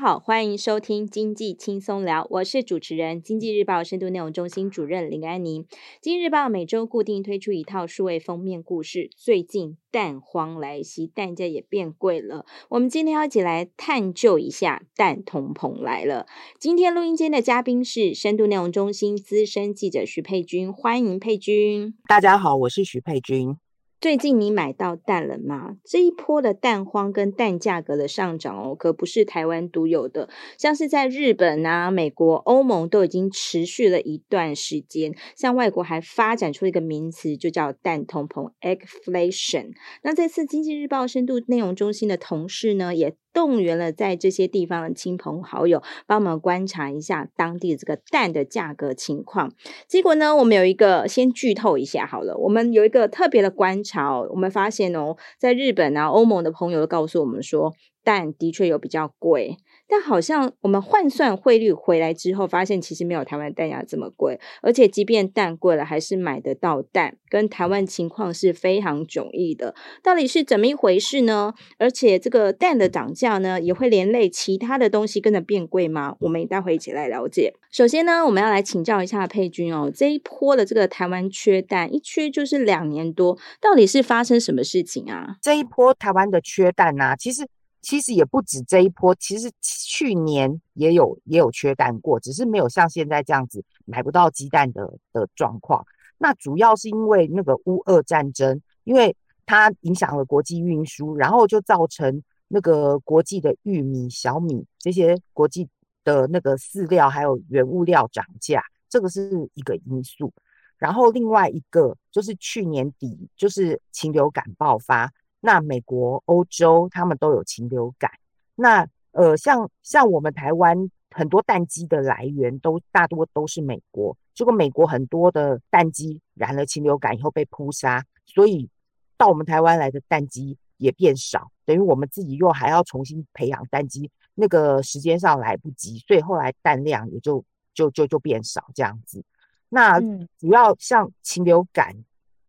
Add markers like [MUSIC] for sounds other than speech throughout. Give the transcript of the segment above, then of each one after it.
好，欢迎收听经济轻松聊，我是主持人、经济日报深度内容中心主任林安妮。经济日报每周固定推出一套数位封面故事。最近蛋荒来袭，蛋价也变贵了。我们今天要一起来探究一下蛋通膨来了。今天录音间的嘉宾是深度内容中心资深记者徐佩君，欢迎佩君。大家好，我是徐佩君。最近你买到蛋了吗？这一波的蛋荒跟蛋价格的上涨哦，可不是台湾独有的，像是在日本啊、美国、欧盟都已经持续了一段时间。像外国还发展出一个名词，就叫蛋通膨 （eggflation）。那这次经济日报深度内容中心的同事呢，也动员了在这些地方的亲朋好友，帮我们观察一下当地这个蛋的价格情况。结果呢，我们有一个先剧透一下好了，我们有一个特别的观察哦，我们发现哦，在日本啊、欧盟的朋友都告诉我们说，蛋的确有比较贵。但好像我们换算汇率回来之后，发现其实没有台湾蛋价这么贵，而且即便蛋贵了，还是买得到蛋，跟台湾情况是非常迥异的。到底是怎么一回事呢？而且这个蛋的涨价呢，也会连累其他的东西跟着变贵吗？我们待会一起来了解。首先呢，我们要来请教一下佩君哦，这一波的这个台湾缺蛋，一缺就是两年多，到底是发生什么事情啊？这一波台湾的缺蛋、啊，其实。其实也不止这一波，其实去年也有也有缺蛋过，只是没有像现在这样子买不到鸡蛋的的状况。那主要是因为那个乌俄战争，因为它影响了国际运输，然后就造成那个国际的玉米、小米这些国际的那个饲料还有原物料涨价，这个是一个因素。然后另外一个就是去年底就是禽流感爆发。那美国、欧洲他们都有禽流感。那呃，像像我们台湾很多蛋鸡的来源都大多都是美国。结果美国很多的蛋鸡染了禽流感以后被扑杀，所以到我们台湾来的蛋鸡也变少，等于我们自己又还要重新培养蛋鸡，那个时间上来不及，所以后来蛋量也就就就就变少这样子。那主要像禽流感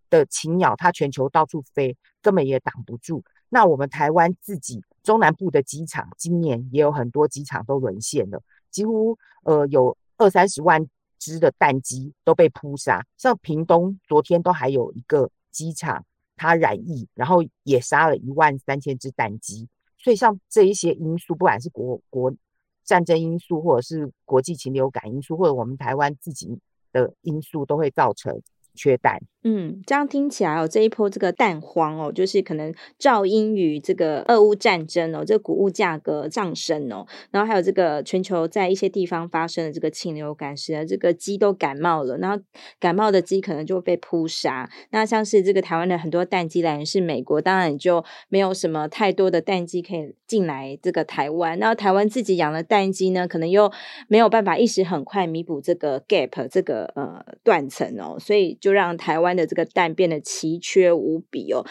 的禽鸟，它全球到处飞。根本也挡不住。那我们台湾自己中南部的机场，今年也有很多机场都沦陷了，几乎呃有二三十万只的蛋鸡都被扑杀。像屏东昨天都还有一个机场，它染疫，然后也杀了一万三千只蛋鸡。所以像这一些因素，不管是国国战争因素，或者是国际禽流感因素，或者我们台湾自己的因素，都会造成缺蛋。嗯，这样听起来哦，这一波这个蛋荒哦，就是可能肇因于这个俄乌战争哦，这谷物价格上升哦，然后还有这个全球在一些地方发生的这个禽流感，使得这个鸡都感冒了，然后感冒的鸡可能就会被扑杀。那像是这个台湾的很多蛋鸡来源是美国，当然就没有什么太多的蛋鸡可以进来这个台湾。那台湾自己养的蛋鸡呢，可能又没有办法一时很快弥补这个 gap 这个呃断层哦，所以就让台湾。的这个蛋变得奇缺无比哦，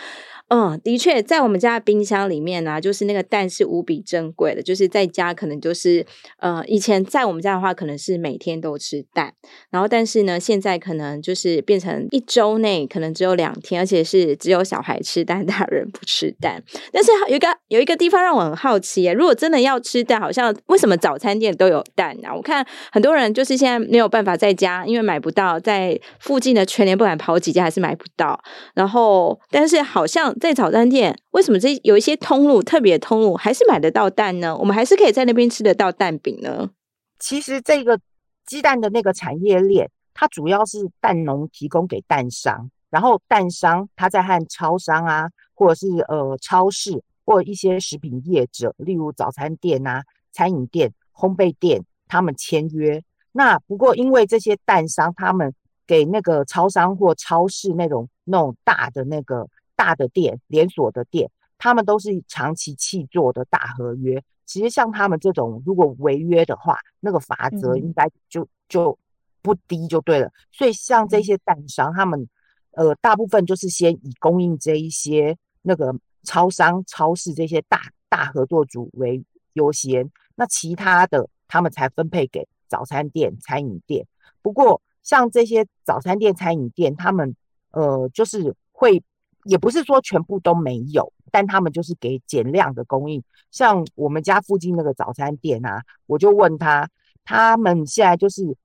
嗯，的确，在我们家的冰箱里面呢、就是那个蛋是无比珍贵的，就是在家可能就是，呃，以前在我们家的话，可能是每天都吃蛋，然后但是呢，现在可能就是变成一周内可能只有两天，而且是只有小孩吃蛋，大人不吃蛋。但是有一个有一个地方让我很好奇耶，如果真的要吃蛋，好像为什么早餐店都有蛋啊？我看很多人就是现在没有办法在家，因为买不到，在附近的全年不敢跑几几家。还是买不到，然后但是好像在早餐店，为什么这有一些通路特别通路还是买得到蛋呢？我们还是可以在那边吃得到蛋饼呢？其实这个鸡蛋的那个产业链，它主要是蛋农提供给蛋商，然后蛋商他在和超商啊，或者是呃超市或一些食品业者，例如早餐店啊、餐饮店、烘焙店，他们签约。那不过因为这些蛋商他们给那个超商或超市那种那种大的那个大的店连锁的店，他们都是长期契作的大合约。其实像他们这种如果违约的话，那个罚则应该就就不低就对了。所以像这些蛋商他们。呃，大部分就是先以供应这一些那个超商、超市这些大大合作组为优先，那其他的他们才分配给早餐店、餐饮店。不过，像这些早餐店、餐饮店，他们呃，就是会也不是说全部都没有，但他们就是给减量的供应。像我们家附近那个早餐店啊，我就问他，他们现在就是。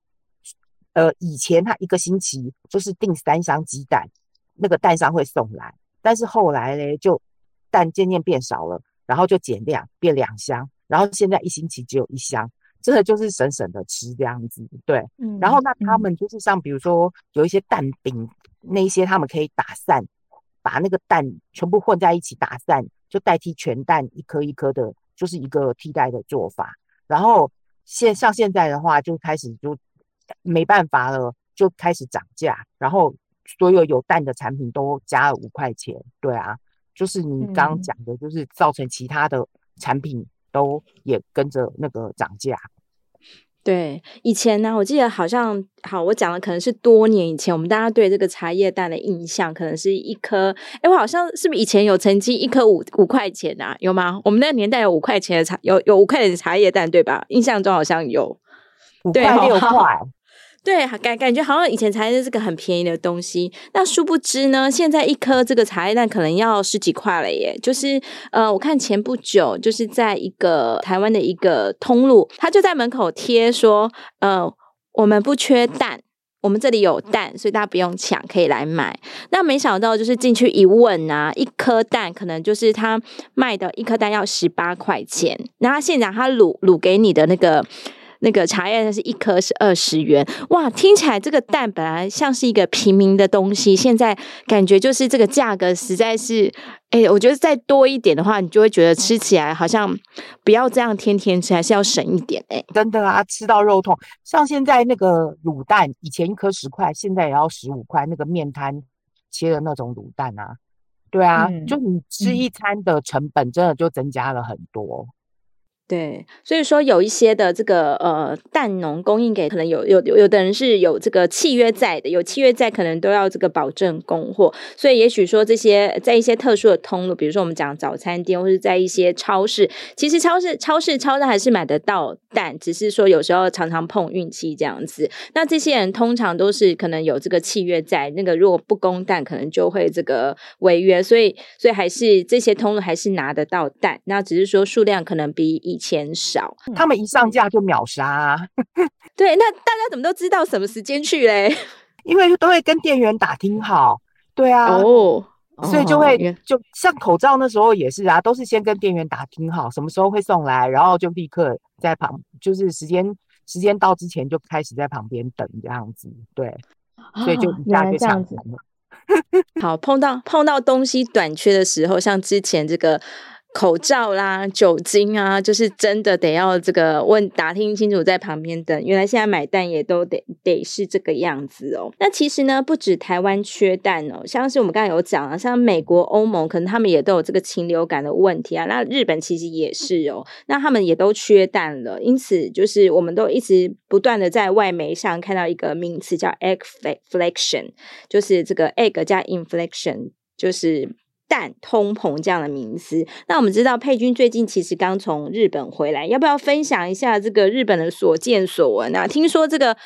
呃，以前他一个星期就是订三箱鸡蛋，那个蛋商会送来。但是后来呢，就蛋渐渐变少了，然后就减量变两箱，然后现在一星期只有一箱，真的就是省省的吃这样子。对，嗯、然后那他们就是像比如说有一些蛋饼，那一些他们可以打散，把那个蛋全部混在一起打散，就代替全蛋一颗一颗的，就是一个替代的做法。然后现像现在的话，就开始就。没办法了，就开始涨价，然后所有有蛋的产品都加了五块钱。对啊，就是你刚刚讲的，就是造成其他的产品都也跟着那个涨价。对，以前呢，我记得好像好，我讲的可能是多年以前，我们大家对这个茶叶蛋的印象，可能是一颗，哎，我好像是不是以前有曾经一颗五五块钱啊？有吗？我们那个年代有五块钱的茶，有有五块钱的茶叶蛋，对吧？印象中好像有五块六 [LAUGHS] 块。对，感感觉好像以前茶叶蛋是个很便宜的东西，那殊不知呢，现在一颗这个茶叶蛋可能要十几块了耶。就是呃，我看前不久就是在一个台湾的一个通路，他就在门口贴说，呃，我们不缺蛋，我们这里有蛋，所以大家不用抢，可以来买。那没想到就是进去一问啊，一颗蛋可能就是他卖的一颗蛋要十八块钱，然后现场他卤卤给你的那个。那个茶叶蛋是一颗是二十元，哇！听起来这个蛋本来像是一个平民的东西，现在感觉就是这个价格实在是，哎，我觉得再多一点的话，你就会觉得吃起来好像不要这样天天吃，还是要省一点哎。真的啊，吃到肉痛。像现在那个卤蛋，以前一颗十块，现在也要十五块。那个面摊切的那种卤蛋啊，对啊，嗯、就你吃一餐的成本真的就增加了很多。对，所以说有一些的这个呃蛋农供应给可能有有有的人是有这个契约在的，有契约在可能都要这个保证供货，所以也许说这些在一些特殊的通路，比如说我们讲早餐店或者在一些超市，其实超市超市超市还是买得到蛋，只是说有时候常常碰运气这样子。那这些人通常都是可能有这个契约在，那个如果不供蛋，可能就会这个违约，所以所以还是这些通路还是拿得到蛋，那只是说数量可能比以钱少，他们一上架就秒杀啊。[LAUGHS] 对，那大家怎么都知道什么时间去嘞？[LAUGHS] 因为都会跟店员打听好。对啊，哦，所以就会就像口罩那时候也是啊，都是先跟店员打听好什么时候会送来，然后就立刻在旁，就是时间时间到之前就开始在旁边等这样子。对，所以就一下就抢完了。[LAUGHS] 好，碰到碰到东西短缺的时候，像之前这个。口罩啦，酒精啊，就是真的得要这个问打听清楚，在旁边等。原来现在买蛋也都得得是这个样子哦。那其实呢，不止台湾缺蛋哦，像是我们刚才有讲啊，像美国、欧盟，可能他们也都有这个禽流感的问题啊。那日本其实也是哦，那他们也都缺蛋了。因此，就是我们都一直不断的在外媒上看到一个名词叫 “eggflation”，就是这个 “egg” 加 “inflation”，就是。蛋通膨这样的名词，那我们知道佩君最近其实刚从日本回来，要不要分享一下这个日本的所见所闻啊？听说这个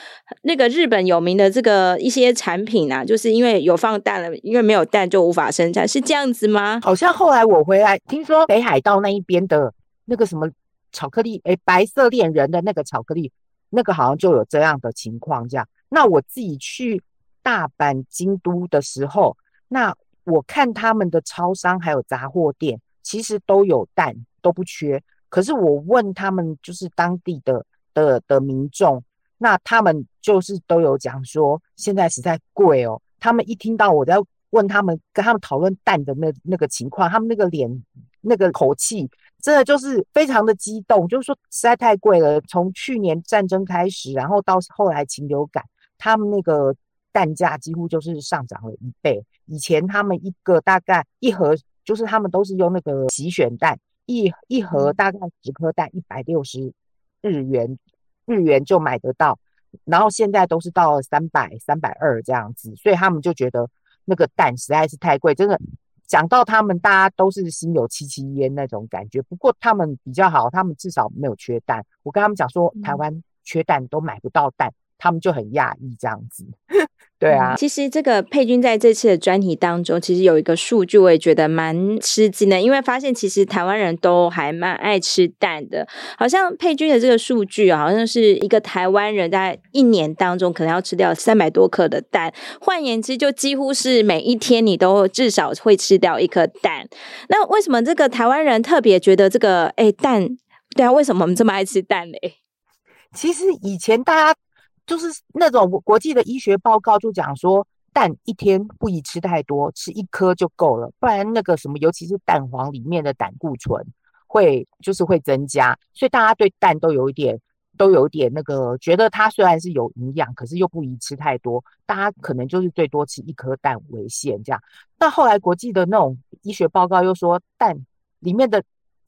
那个日本有名的这个一些产品啊，就是因为有放蛋了，因为没有蛋就无法生产，是这样子吗？好像后来我回来，听说北海道那一边的那个什么巧克力，诶，白色恋人的那个巧克力，那个好像就有这样的情况。这样，那我自己去大阪、京都的时候，那。我看他们的超商还有杂货店，其实都有蛋，都不缺。可是我问他们，就是当地的的的民众，那他们就是都有讲说，现在实在贵哦。他们一听到我在问他们，跟他们讨论蛋的那那个情况，他们那个脸那个口气，真的就是非常的激动，就是说实在太贵了。从去年战争开始，然后到后来禽流感，他们那个蛋价几乎就是上涨了一倍。以前他们一个大概一盒，就是他们都是用那个洗选蛋，一一盒大概十颗蛋一百六十日元，日元就买得到。然后现在都是到三百、三百二这样子，所以他们就觉得那个蛋实在是太贵，真的讲到他们，大家都是心有戚戚焉那种感觉。不过他们比较好，他们至少没有缺蛋。我跟他们讲说，台湾缺蛋都买不到蛋，他们就很讶异这样子。对啊，其实这个佩君在这次的专题当中，其实有一个数据，我也觉得蛮吃惊的，因为发现其实台湾人都还蛮爱吃蛋的。好像佩君的这个数据啊，好像是一个台湾人在一年当中可能要吃掉三百多颗的蛋，换言之，就几乎是每一天你都至少会吃掉一颗蛋。那为什么这个台湾人特别觉得这个哎蛋？对啊，为什么我们这么爱吃蛋嘞？其实以前大家。就是那种国际的医学报告就讲说，蛋一天不宜吃太多，吃一颗就够了，不然那个什么，尤其是蛋黄里面的胆固醇会就是会增加，所以大家对蛋都有一点都有一点那个觉得它虽然是有营养，可是又不宜吃太多，大家可能就是最多吃一颗蛋为限这样。但后来国际的那种医学报告又说，蛋里面的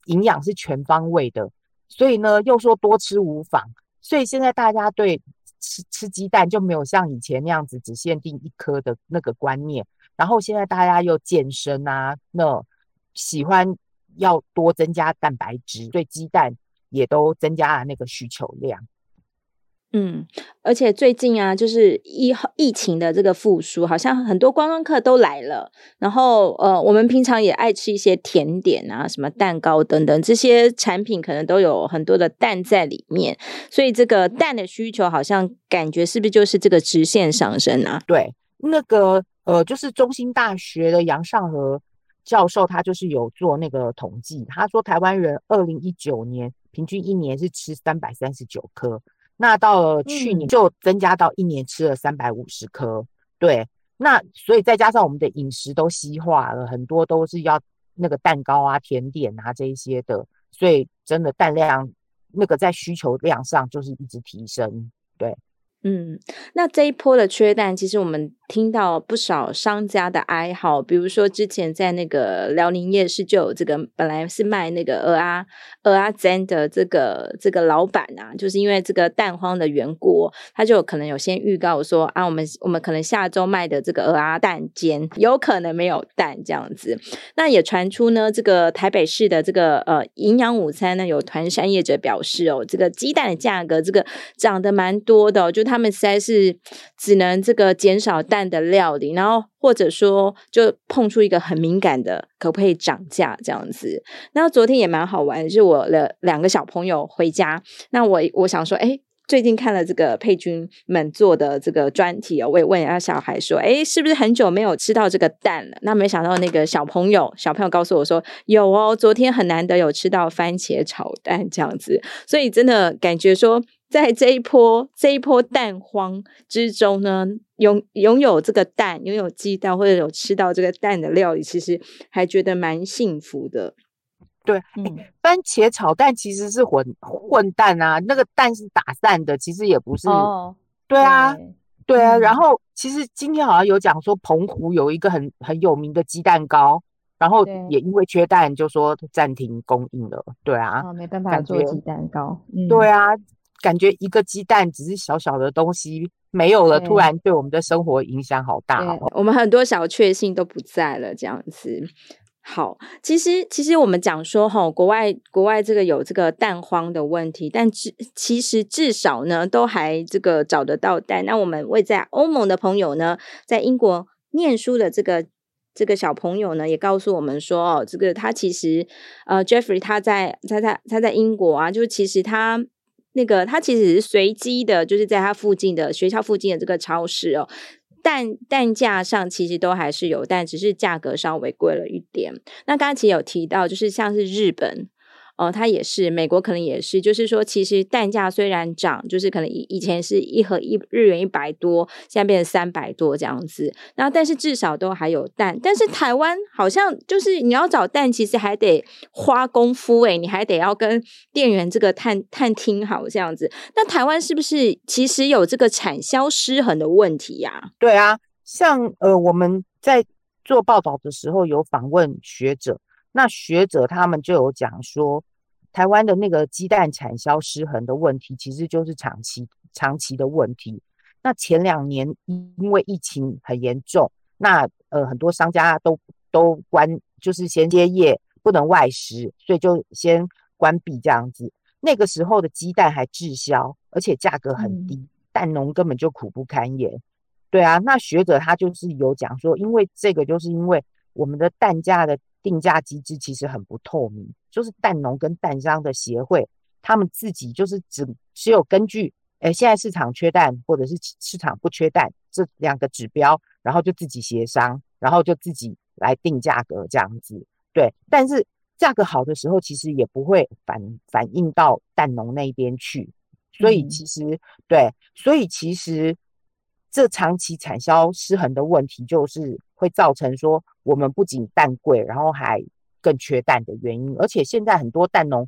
营养是全方位的，所以呢又说多吃无妨，所以现在大家对。吃吃鸡蛋就没有像以前那样子只限定一颗的那个观念，然后现在大家又健身啊，那喜欢要多增加蛋白质，对鸡蛋也都增加了那个需求量。嗯，而且最近啊，就是疫疫情的这个复苏，好像很多观光客都来了。然后呃，我们平常也爱吃一些甜点啊，什么蛋糕等等，这些产品可能都有很多的蛋在里面。所以这个蛋的需求，好像感觉是不是就是这个直线上升啊？对，那个呃，就是中兴大学的杨尚和教授，他就是有做那个统计，他说台湾人二零一九年平均一年是吃三百三十九颗。那到了去年就增加到一年吃了三百五十颗，嗯、对，那所以再加上我们的饮食都西化了，很多都是要那个蛋糕啊、甜点啊这一些的，所以真的蛋量那个在需求量上就是一直提升，对。嗯，那这一波的缺蛋，其实我们听到不少商家的哀嚎，比如说之前在那个辽宁夜市就有这个，本来是卖那个鹅啊鹅啊煎的这个这个老板啊，就是因为这个蛋荒的缘故，他就可能有先预告说啊，我们我们可能下周卖的这个鹅啊蛋煎有可能没有蛋这样子。那也传出呢，这个台北市的这个呃营养午餐呢，有团山业者表示哦，这个鸡蛋的价格这个涨得蛮多的，就他们实在是只能这个减少蛋的料理，然后或者说就碰出一个很敏感的，可不可以涨价这样子？那昨天也蛮好玩，是我的两个小朋友回家，那我我想说，哎，最近看了这个佩君们做的这个专题哦，我也问一下小孩说，哎，是不是很久没有吃到这个蛋了？那没想到那个小朋友小朋友告诉我说，有哦，昨天很难得有吃到番茄炒蛋这样子，所以真的感觉说。在这一波这一波蛋荒之中呢，拥拥有这个蛋，拥有鸡蛋或者有吃到这个蛋的料理，其实还觉得蛮幸福的。对，嗯，番茄炒蛋其实是混混蛋啊，那个蛋是打散的，其实也不是。哦，对啊，对，对啊。然后其实今天好像有讲说，澎湖有一个很很有名的鸡蛋糕，然后也因为缺蛋，就说暂停供应了。对啊，哦，没办法做鸡蛋糕。嗯，对啊。感觉一个鸡蛋只是小小的东西没有了，突然对我们的生活影响好大哦。我们很多小确幸都不在了，这样子。好，其实其实我们讲说哈，国外国外这个有这个蛋荒的问题，但至其实至少呢都还这个找得到蛋。那我们位在欧盟的朋友呢，在英国念书的这个这个小朋友呢，也告诉我们说哦，这个他其实呃，Jeffrey 他在他在他在英国啊，就其实他。那个它其实是随机的，就是在它附近的学校附近的这个超市哦，蛋蛋价上其实都还是有，但只是价格稍微贵了一点。那刚才其实有提到，就是像是日本哦，它也是，美国可能也是，就是说，其实蛋价虽然涨，就是可能以以前是一盒一日元一百多，现在变成三百多这样子，然后但是至少都还有蛋，但是台湾好像就是你要找蛋，其实还得花功夫诶，你还得要跟店员这个探探听好这样子，那台湾是不是其实有这个产销失衡的问题呀、对啊，像呃我们在做报道的时候有访问学者。那学者他们就有讲说，台湾的那个鸡蛋产销失衡的问题，其实就是长期长期的问题。那前两年因为疫情很严重，那呃很多商家都都关，就是衔接业，不能外食，所以就先关闭这样子。那个时候的鸡蛋还滞销，而且价格很低，蛋农根本就苦不堪言。对啊，那学者他就是有讲说，因为这个就是因为我们的蛋价的。定价机制其实很不透明，就是蛋农跟蛋商的协会，他们自己就是只只有根据，诶现在市场缺蛋或者是市场不缺蛋这两个指标，然后就自己协商，然后就自己来定价格这样子。对，但是价格好的时候，其实也不会反反映到蛋农那边去，所以其实、嗯、对，所以其实这长期产销失衡的问题就是。会造成说我们不仅蛋贵，然后还更缺蛋的原因。而且现在很多蛋农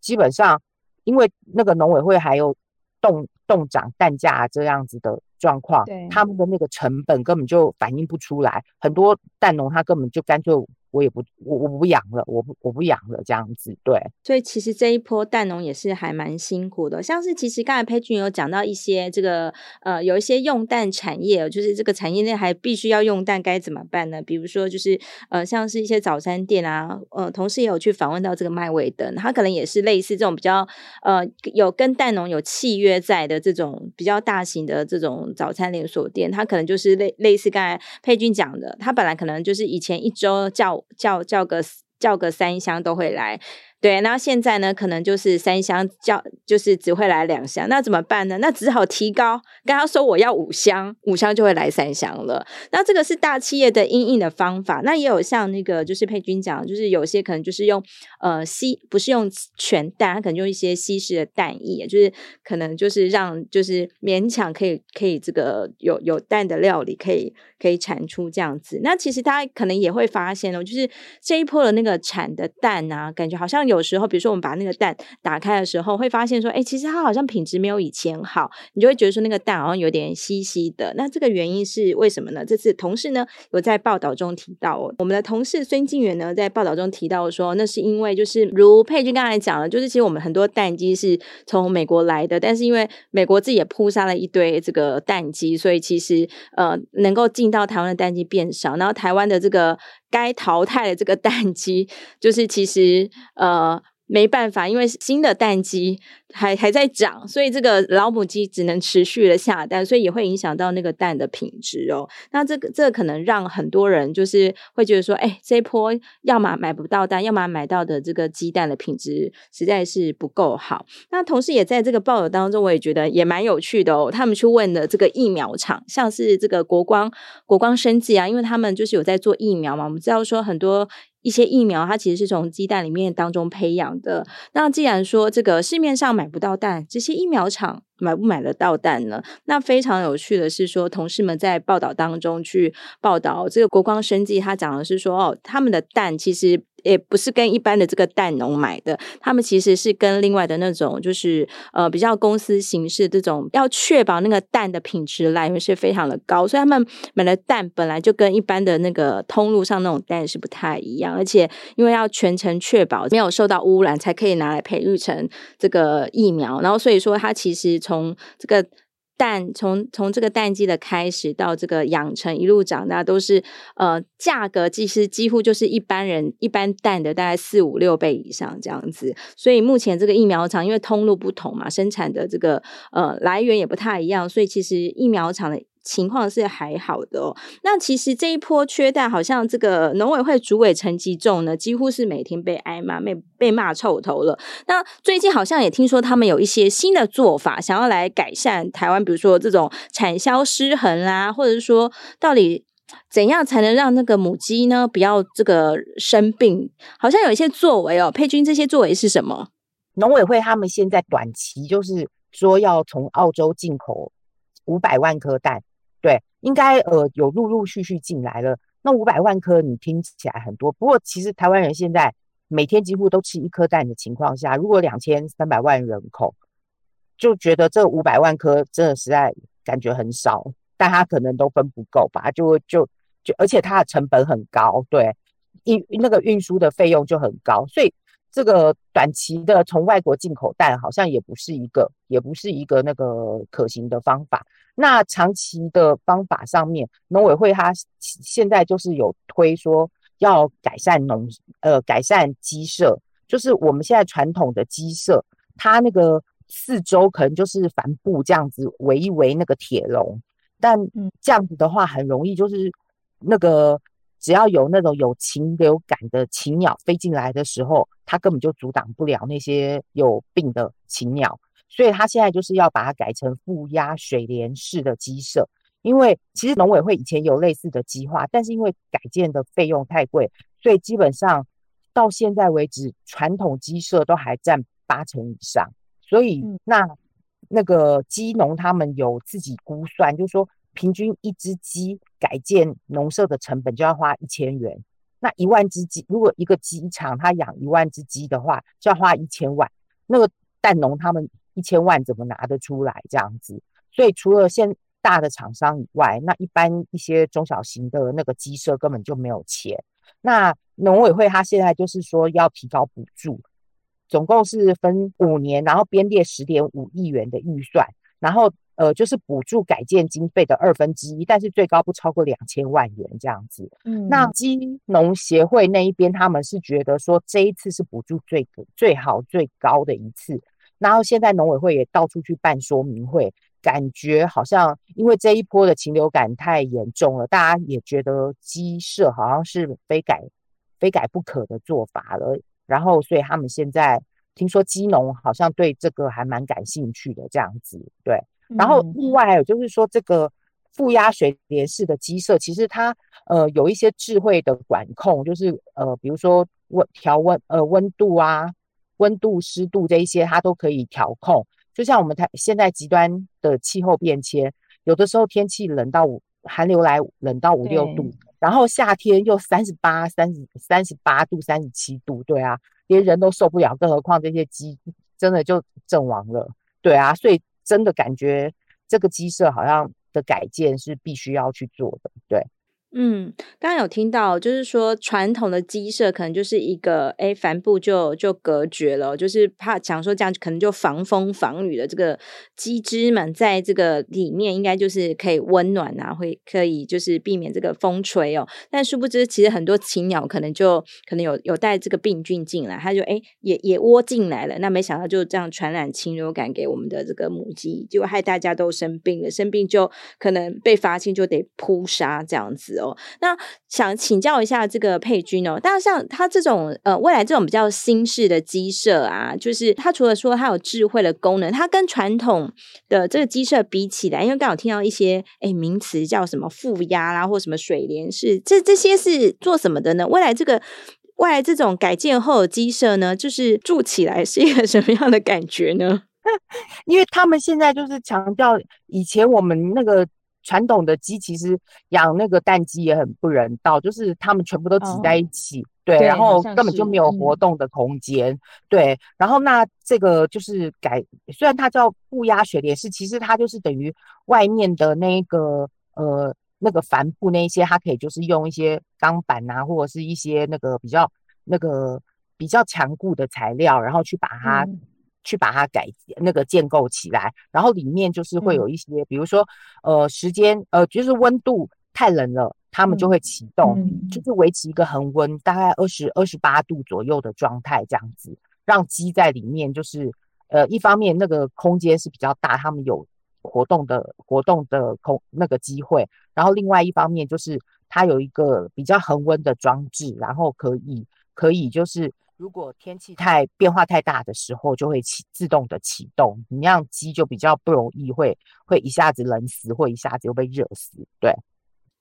基本上，因为那个农委会还有动动涨蛋价这样子的状况，对他们的那个成本根本就反映不出来。很多蛋农他根本就干脆。我也不，我我不养了，我不我不养了，这样子对。所以其实这一波蛋农也是还蛮辛苦的，像是其实刚才佩君有讲到一些这个呃，有一些用蛋产业，就是这个产业链还必须要用蛋，该怎么办呢？比如说就是呃，像是一些早餐店啊，呃，同事也有去访问到这个麦味登，他可能也是类似这种比较呃，有跟蛋农有契约在的这种比较大型的这种早餐连锁店，他可能就是类类似刚才佩君讲的，他本来可能就是以前一周叫。叫叫个叫个三箱都会来。对，那现在呢，可能就是三箱叫，就是只会来两箱，那怎么办呢？那只好提高，跟他说我要五箱，五箱就会来三箱了。那这个是大企业的因应的方法。那也有像那个，就是佩君讲，就是有些可能就是用呃稀，不是用全蛋，他可能用一些稀释的蛋液，就是可能就是让就是勉强可以可以这个有有蛋的料理可以可以产出这样子。那其实大家可能也会发现哦，就是这一波的那个产的蛋啊，感觉好像有。有时候，比如说我们把那个蛋打开的时候，会发现说，哎，其实它好像品质没有以前好，你就会觉得说那个蛋好像有点稀稀的。那这个原因是为什么呢？这次同事呢有在报道中提到，我们的同事孙静远呢在报道中提到说，那是因为就是如佩君刚才讲了，就是其实我们很多蛋鸡是从美国来的，但是因为美国自己也扑杀了一堆这个蛋鸡，所以其实呃能够进到台湾的蛋鸡变少，然后台湾的这个。该淘汰的这个 [LAUGHS] 蛋鸡，就是其实呃没办法，因为新的蛋鸡还还在长，所以这个老母鸡只能持续的下蛋，所以也会影响到那个蛋的品质哦。那这个这个可能让很多人就是会觉得说，哎，这一波要么买不到蛋，要么买到的这个鸡蛋的品质实在是不够好。那同时也在这个报道当中，我也觉得也蛮有趣的哦。他们去问的这个疫苗厂，像是这个国光国光生技啊，因为他们就是有在做疫苗嘛，我们知道说很多。一些疫苗，它其实是从鸡蛋里面当中培养的。那既然说这个市面上买不到蛋，这些疫苗厂买不买得到蛋呢？那非常有趣的是说，同事们在报道当中去报道这个国光生计，他讲的是说，哦，他们的蛋其实。也不是跟一般的这个蛋农买的，他们其实是跟另外的那种，就是呃比较公司形式这种，要确保那个蛋的品质来源是非常的高，所以他们买的蛋本来就跟一般的那个通路上那种蛋是不太一样，而且因为要全程确保没有受到污染，才可以拿来培育成这个疫苗，然后所以说它其实从这个。蛋从从这个淡季的开始到这个养成一路长大，都是呃价格其实几乎就是一般人一般蛋的大概四五六倍以上这样子。所以目前这个疫苗厂因为通路不同嘛，生产的这个呃来源也不太一样，所以其实疫苗厂的。情况是还好的哦。那其实这一波缺蛋，好像这个农委会主委陈吉仲呢，几乎是每天被挨骂，被被骂臭头了。那最近好像也听说他们有一些新的做法，想要来改善台湾，比如说这种产销失衡啦，或者是说到底怎样才能让那个母鸡呢不要这个生病？好像有一些作为哦，佩君，这些作为是什么？农委会他们现在短期就是说要从澳洲进口五百万颗蛋，对，应该呃有陆陆续续进来了。那五百万颗你听起来很多，不过其实台湾人现在每天几乎都吃一颗蛋的情况下，如果两千三百万人口就觉得这五百万颗真的实在感觉很少。但他可能都分不够吧，就就就，而且它的成本很高，对，运那个运输的费用就很高，所以这个短期的从外国进口蛋好像也不是一个，也不是一个那个可行的方法。那长期的方法上面，农委会它现在就是有推说要改善农呃改善鸡舍，就是我们现在传统的鸡舍，它那个四周可能就是帆布这样子围一围那个铁笼。但这样子的话，很容易就是那个只要有那种有禽流感的禽鸟飞进来的时候，它根本就阻挡不了那些有病的禽鸟。所以它现在就是要把它改成负压水帘式的鸡舍。因为其实农委会以前有类似的计划，但是因为改建的费用太贵，所以基本上到现在为止，传统鸡舍都还占八成以上。所以那。那个鸡农他们有自己估算，就是说平均一只鸡改建农舍的成本就要花一千元。那一万只鸡，如果一个鸡场他养一万只鸡的话，就要花一千万。那个蛋农他们一千万怎么拿得出来这样子？所以除了现大的厂商以外，那一般一些中小型的那个鸡舍根本就没有钱。那农委会他现在就是说要提高补助。总共是分五年，然后编列十点五亿元的预算，然后呃就是补助改建经费的二分之一，但是最高不超过两千万元这样子。嗯，那基农协会那一边他们是觉得说这一次是补助最最好最高的一次，然后现在农委会也到处去办说明会，感觉好像因为这一波的禽流感太严重了，大家也觉得鸡舍好像是非改非改不可的做法了。然后，所以他们现在听说鸡农好像对这个还蛮感兴趣的这样子，对。然后另外还有就是说，这个负压水帘式的鸡舍，其实它呃有一些智慧的管控，就是呃比如说温调温呃温度啊、温度湿度这一些，它都可以调控。就像我们台现在极端的气候变迁，有的时候天气冷到五寒流来冷到五六度。然后夏天又三十八、三十、三十八度、三十七度，对啊，连人都受不了，更何况这些鸡真的就阵亡了，对啊，所以真的感觉这个鸡舍好像的改建是必须要去做的，对。嗯，刚刚有听到，就是说传统的鸡舍可能就是一个哎帆布就就隔绝了，就是怕想说这样可能就防风防雨的这个鸡只们在这个里面应该就是可以温暖啊，会可以就是避免这个风吹哦。但殊不知，其实很多禽鸟可能就可能有有带这个病菌进来，它就哎也也窝进来了，那没想到就这样传染禽流感给我们的这个母鸡，就害大家都生病了，生病就可能被发现就得扑杀这样子。哦，那想请教一下这个佩君哦，但像他这种呃未来这种比较新式的鸡舍啊，就是它除了说它有智慧的功能，它跟传统的这个鸡舍比起来，因为刚好听到一些哎名词叫什么负压啦，或什么水帘式，这这些是做什么的呢？未来这个未来这种改建后的鸡舍呢，就是住起来是一个什么样的感觉呢？[LAUGHS] 因为他们现在就是强调以前我们那个。传统的鸡其实养那个蛋鸡也很不人道，就是他们全部都挤在一起，哦、对，对，然后根本就没有活动的空间，嗯、对。然后那这个就是改，虽然它叫不压水帘式，其实它就是等于外面的那个呃那个帆布那一些，它可以就是用一些钢板啊，或者是一些那个比较那个比较强固的材料，然后去把它。嗯去把它改那个建构起来，然后里面就是会有一些，嗯、比如说呃时间呃就是温度太冷了，他们就会启动，嗯、就。是维持一个恒温，大概二十二十八度左右的状态这样子，让鸡在里面就是呃一方面那个空间是比较大，他们有活动的活动的空那个机会，然后另外一方面就是它有一个比较恒温的装置，然后可以可以就是。如果天气太变化太大的时候，就会启自动的启动，你那样鸡就比较不容易会会一下子冷死，或一下子又被热死。对，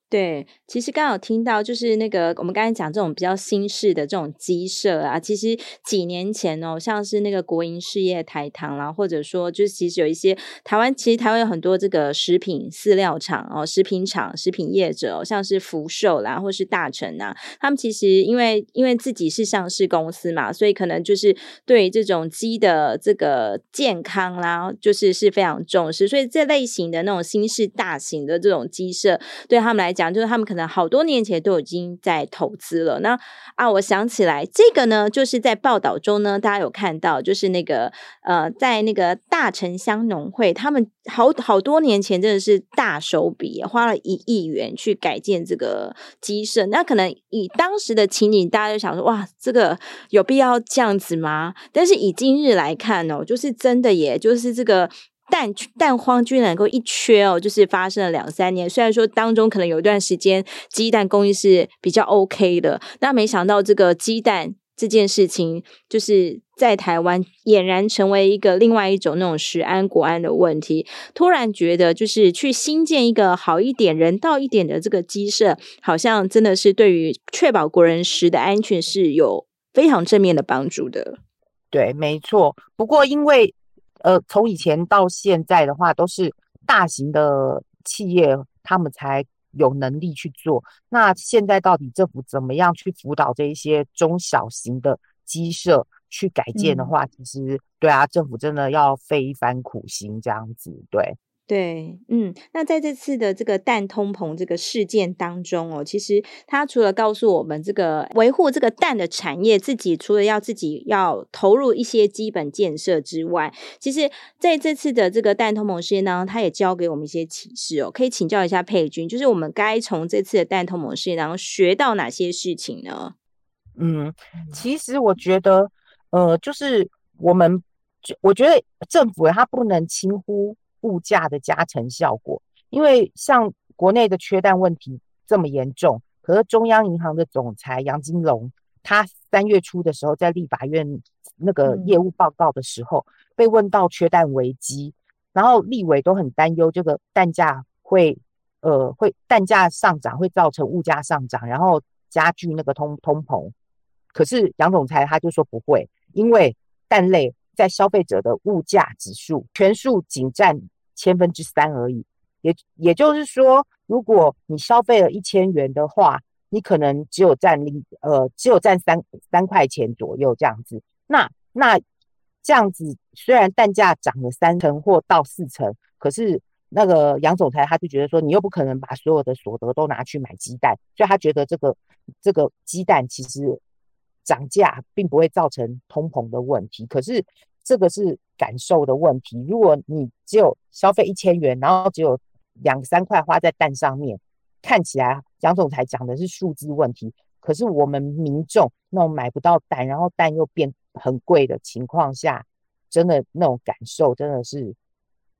对，其实刚好听到就是那个我们刚才讲这种比较新式的这种鸡舍啊，其实几年前哦，像是那个国营事业台糖啦，或者说就是其实有一些台湾，其实台湾有很多这个食品饲料厂哦，食品厂、食品业者，像是福寿啦，或是大成啊，他们其实因为因为自己是上市公司嘛，所以可能就是对这种鸡的这个健康啦，就是是非常重视，所以这类型的那种新式大型的这种鸡舍，对他们来讲，就是他们可能好多年前都已经在投资了。那啊，我想起来，这个呢，就是在报道中呢，大家有看到，就是那个呃，在那个大城乡农会，他们好好多年前真的是大手笔，花了一亿元去改建这个鸡舍。那可能以当时的情景，大家就想说，哇，这个有必要这样子吗？但是以今日来看哦，就是真的，也就是这个。蛋蛋荒居然能够一缺哦，就是发生了两三年。虽然说当中可能有一段时间鸡蛋供应是比较 OK 的，那没想到这个鸡蛋这件事情，就是在台湾俨然成为一个另外一种那种食安国安的问题。突然觉得，就是去新建一个好一点、人道一点的这个鸡舍，好像真的是对于确保国人食的安全是有非常正面的帮助的。对，没错。不过因为。呃，从以前到现在的话，都是大型的企业他们才有能力去做。那现在到底政府怎么样去辅导这一些中小型的鸡舍去改建的话，嗯、其实对啊，政府真的要费一番苦心这样子，对。对，嗯，那在这次的这个蛋通膨这个事件当中哦，其实它除了告诉我们这个维护这个蛋的产业，自己除了要自己要投入一些基本建设之外，其实在这次的这个蛋通膨事件当中，它也教给我们一些启示哦。可以请教一下佩君，就是我们该从这次的蛋通膨事件当中学到哪些事情呢？嗯，其实我觉得，呃，就是我们，我觉得政府它不能轻忽。物价的加成效果，因为像国内的缺蛋问题这么严重，可是中央银行的总裁杨金龙，他三月初的时候在立法院那个业务报告的时候，嗯、被问到缺蛋危机，然后立委都很担忧这个蛋价会呃会蛋价上涨会造成物价上涨，然后加剧那个通通膨。可是杨总裁他就说不会，因为蛋类在消费者的物价指数全数仅占。千分之三而已，也也就是说，如果你消费了一千元的话，你可能只有占零呃，只有占三三块钱左右这样子。那那这样子，虽然蛋价涨了三成或到四成，可是那个杨总裁他就觉得说，你又不可能把所有的所得都拿去买鸡蛋，所以他觉得这个这个鸡蛋其实涨价并不会造成通膨的问题。可是这个是。感受的问题，如果你只有消费一千元，然后只有两三块花在蛋上面，看起来杨总裁讲的是数字问题，可是我们民众那种买不到蛋，然后蛋又变很贵的情况下，真的那种感受真的是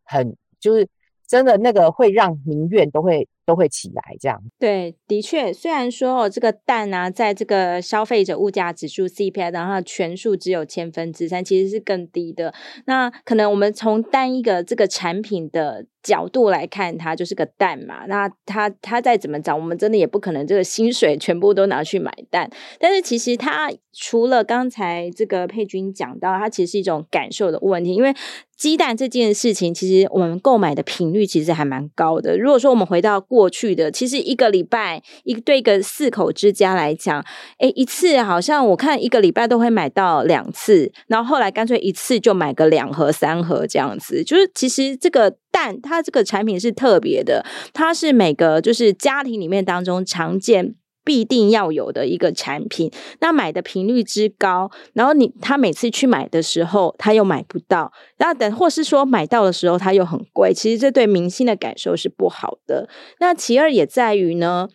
很，就是真的那个会让民怨都会。都会起来，这样对，的确，虽然说，这个蛋啊，在这个消费者物价指数 CPI，然后全数只有千分之三，其实是更低的。那可能我们从单一个这个产品的角度来看，它就是个蛋嘛。那它它再怎么涨，我们真的也不可能这个薪水全部都拿去买蛋。但是其实它除了刚才这个佩君讲到，它其实是一种感受的问题，因为。鸡蛋这件事情，其实我们购买的频率其实还蛮高的。如果说我们回到过去的，其实一个礼拜一对一个四口之家来讲，诶，一次好像我看一个礼拜都会买到两次，然后后来干脆一次就买个两盒三盒这样子。就是其实这个蛋，它这个产品是特别的，它是每个就是家庭里面当中常见。必定要有的一个产品，那买的频率之高，然后你他每次去买的时候，他又买不到，然后等或是说买到的时候，他又很贵，其实这对明星的感受是不好的。那其二也在于呢。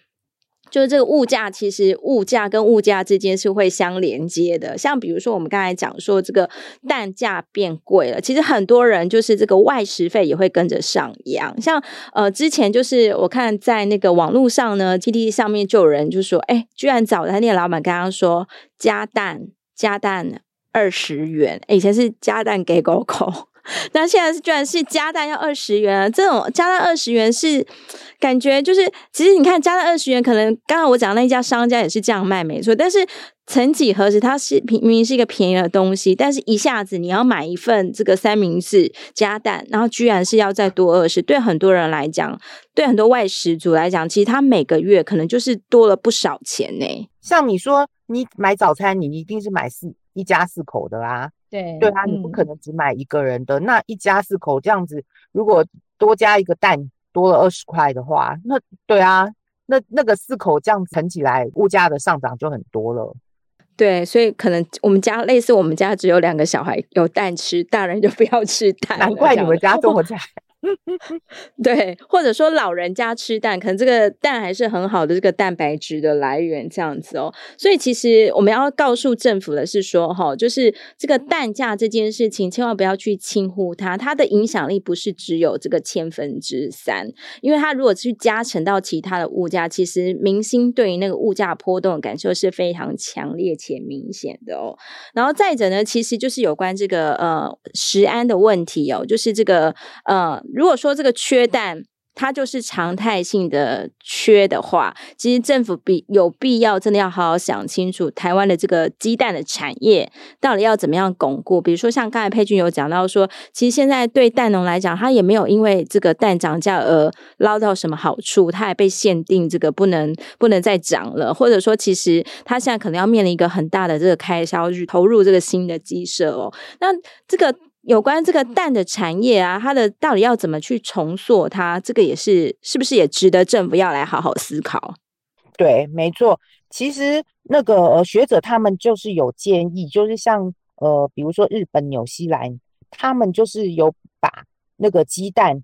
就是这个物价，其实物价跟物价之间是会相连接的。像比如说，我们刚才讲说这个蛋价变贵了，其实很多人就是这个外食费也会跟着上扬。像呃，之前就是我看在那个网络上呢，T T 上面就有人就说，哎，居然早餐店老板刚刚说加蛋加蛋二十元，以前是加蛋给狗狗。[LAUGHS] 那现在是居然是加蛋要二十元，这种加蛋二十元是感觉就是，其实你看加蛋二十元，可能刚刚我讲那一家商家也是这样卖，没错。但是曾几何时，它是明明是一个便宜的东西，但是一下子你要买一份这个三明治加蛋，然后居然是要再多二十，对很多人来讲，对很多外食族来讲，其实他每个月可能就是多了不少钱呢。像你说，你买早餐，你一定是买四一家四口的啦。对对啊，你不可能只买一个人的。嗯、那一家四口这样子，如果多加一个蛋，多了二十块的话，那对啊，那那个四口这样乘起来，物价的上涨就很多了。对，所以可能我们家类似，我们家只有两个小孩有蛋吃，大人就不要吃蛋。难怪你们家这么惨。[LAUGHS] 对，或者说老人家吃蛋，可能这个蛋还是很好的这个蛋白质的来源，这样子哦。所以其实我们要告诉政府的是说，哈，就是这个蛋价这件事情，千万不要去轻忽它，它的影响力不是只有这个千分之三，因为它如果去加成到其他的物价，其实民心对于那个物价波动的感受是非常强烈且明显的哦。然后再者呢，其实就是有关这个呃食安的问题哦，就是这个呃。如果说这个缺蛋，它就是常态性的缺的话，其实政府必有必要真的要好好想清楚，台湾的这个鸡蛋的产业到底要怎么样巩固。比如说像刚才佩君有讲到说，其实现在对蛋农来讲，他也没有因为这个蛋涨价而捞到什么好处，他也被限定这个不能不能再涨了，或者说其实他现在可能要面临一个很大的这个开销去投入这个新的鸡舍哦，那这个。有关这个蛋的产业啊，它的到底要怎么去重塑它？这个也是是不是也值得政府要来好好思考？对，没错。其实那个呃学者他们就是有建议，就是像呃比如说日本、纽西兰，他们就是有把那个鸡蛋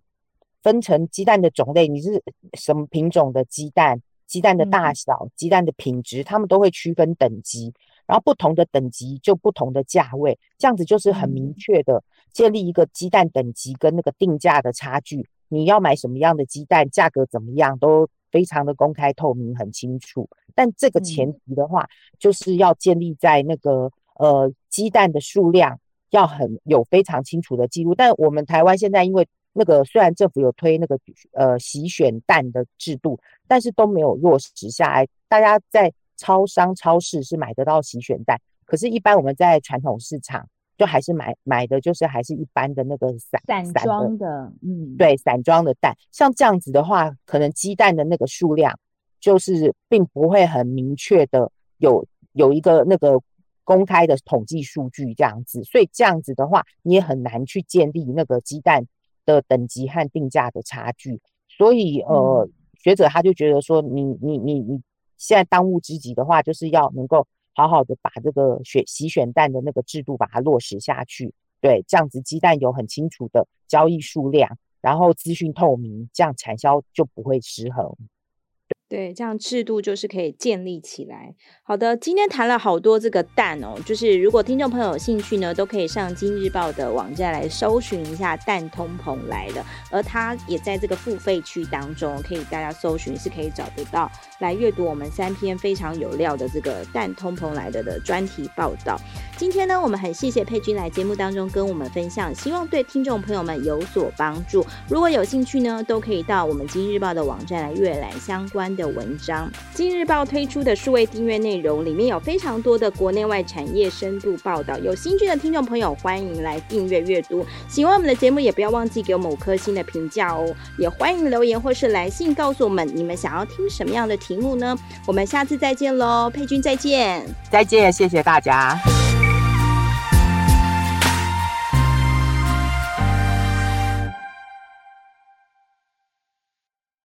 分成鸡蛋的种类，你是什么品种的鸡蛋，鸡蛋的大小、鸡蛋的品质，他们都会区分等级。然后不同的等级就不同的价位，这样子就是很明确的建立一个鸡蛋等级跟那个定价的差距。你要买什么样的鸡蛋，价格怎么样，都非常的公开透明，很清楚。但这个前提的话，就是要建立在那个呃鸡蛋的数量要很有非常清楚的记录。但我们台湾现在因为那个虽然政府有推那个呃洗选蛋的制度，但是都没有落实下来，大家在。超商、超市是买得到洗选蛋，可是，一般我们在传统市场就还是买买的，就是还是一般的那个散散装的，嗯，对，散装的蛋。像这样子的话，可能鸡蛋的那个数量就是并不会很明确的有有一个那个公开的统计数据这样子，所以这样子的话，你也很难去建立那个鸡蛋的等级和定价的差距。所以，呃，嗯、学者他就觉得说你，你你你你。现在当务之急的话，就是要能够好好的把这个选洗选蛋的那个制度把它落实下去。对，这样子鸡蛋有很清楚的交易数量，然后资讯透明，这样产销就不会失衡。对，这样制度就是可以建立起来。好的，今天谈了好多这个蛋哦，就是如果听众朋友有兴趣呢，都可以上今日报的网站来搜寻一下“蛋通膨来了”，而它也在这个付费区当中，可以大家搜寻是可以找得到，来阅读我们三篇非常有料的这个“蛋通膨来的”的专题报道。今天呢，我们很谢谢佩君来节目当中跟我们分享，希望对听众朋友们有所帮助。如果有兴趣呢，都可以到我们今日报的网站来阅览相关的文章。今日报推出的数位订阅内容里面有非常多的国内外产业深度报道，有兴趣的听众朋友欢迎来订阅阅读。喜欢我们的节目，也不要忘记给我们五颗星的评价哦。也欢迎留言或是来信告诉我们你们想要听什么样的题目呢？我们下次再见喽，佩君再见，再见，谢谢大家。